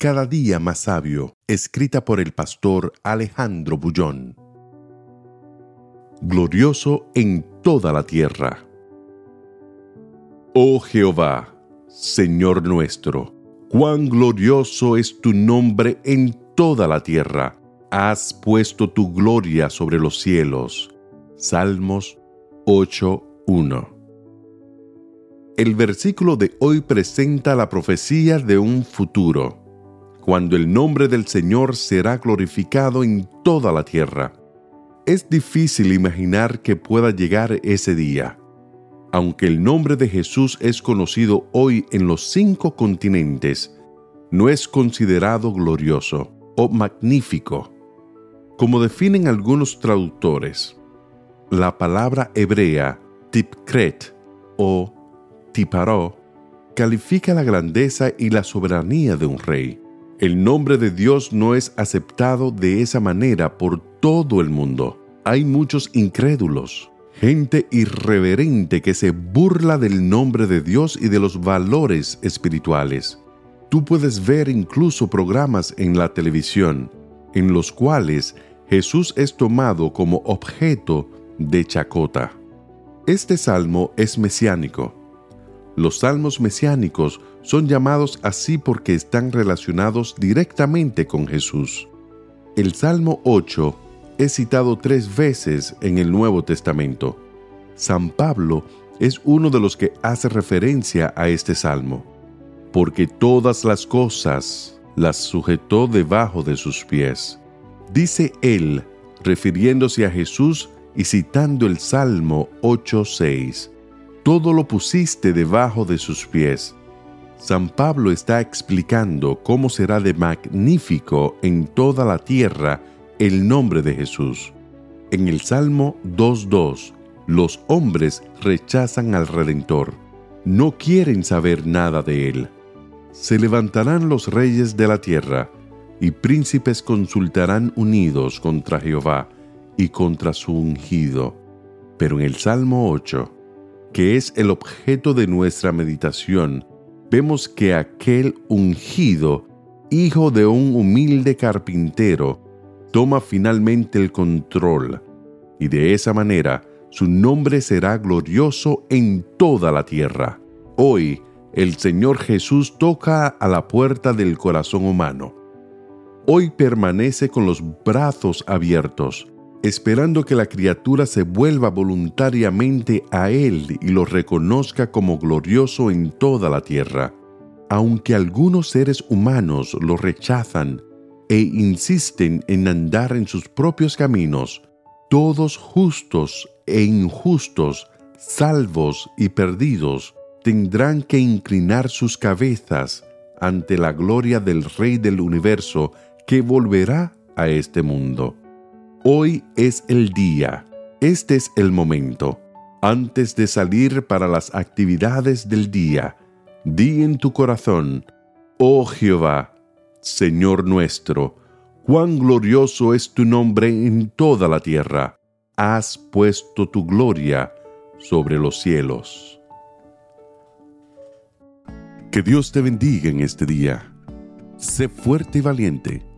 Cada día más sabio, escrita por el pastor Alejandro Bullón. Glorioso en toda la tierra. Oh Jehová, Señor nuestro, cuán glorioso es tu nombre en toda la tierra. Has puesto tu gloria sobre los cielos. Salmos 8.1 El versículo de hoy presenta la profecía de un futuro cuando el nombre del Señor será glorificado en toda la tierra. Es difícil imaginar que pueda llegar ese día. Aunque el nombre de Jesús es conocido hoy en los cinco continentes, no es considerado glorioso o magnífico. Como definen algunos traductores, la palabra hebrea tipkret o tiparó califica la grandeza y la soberanía de un rey el nombre de Dios no es aceptado de esa manera por todo el mundo. Hay muchos incrédulos, gente irreverente que se burla del nombre de Dios y de los valores espirituales. Tú puedes ver incluso programas en la televisión en los cuales Jesús es tomado como objeto de chacota. Este salmo es mesiánico los salmos mesiánicos son llamados así porque están relacionados directamente con Jesús. El Salmo 8 es citado tres veces en el Nuevo Testamento. San Pablo es uno de los que hace referencia a este salmo, porque todas las cosas las sujetó debajo de sus pies. Dice él, refiriéndose a Jesús y citando el Salmo 8.6 todo lo pusiste debajo de sus pies. San Pablo está explicando cómo será de magnífico en toda la tierra el nombre de Jesús. En el Salmo 2.2, los hombres rechazan al Redentor, no quieren saber nada de él. Se levantarán los reyes de la tierra, y príncipes consultarán unidos contra Jehová y contra su ungido. Pero en el Salmo 8, que es el objeto de nuestra meditación, vemos que aquel ungido, hijo de un humilde carpintero, toma finalmente el control, y de esa manera su nombre será glorioso en toda la tierra. Hoy, el Señor Jesús toca a la puerta del corazón humano. Hoy permanece con los brazos abiertos, esperando que la criatura se vuelva voluntariamente a Él y lo reconozca como glorioso en toda la tierra. Aunque algunos seres humanos lo rechazan e insisten en andar en sus propios caminos, todos justos e injustos, salvos y perdidos, tendrán que inclinar sus cabezas ante la gloria del Rey del universo que volverá a este mundo. Hoy es el día, este es el momento. Antes de salir para las actividades del día, di en tu corazón, oh Jehová, Señor nuestro, cuán glorioso es tu nombre en toda la tierra. Has puesto tu gloria sobre los cielos. Que Dios te bendiga en este día. Sé fuerte y valiente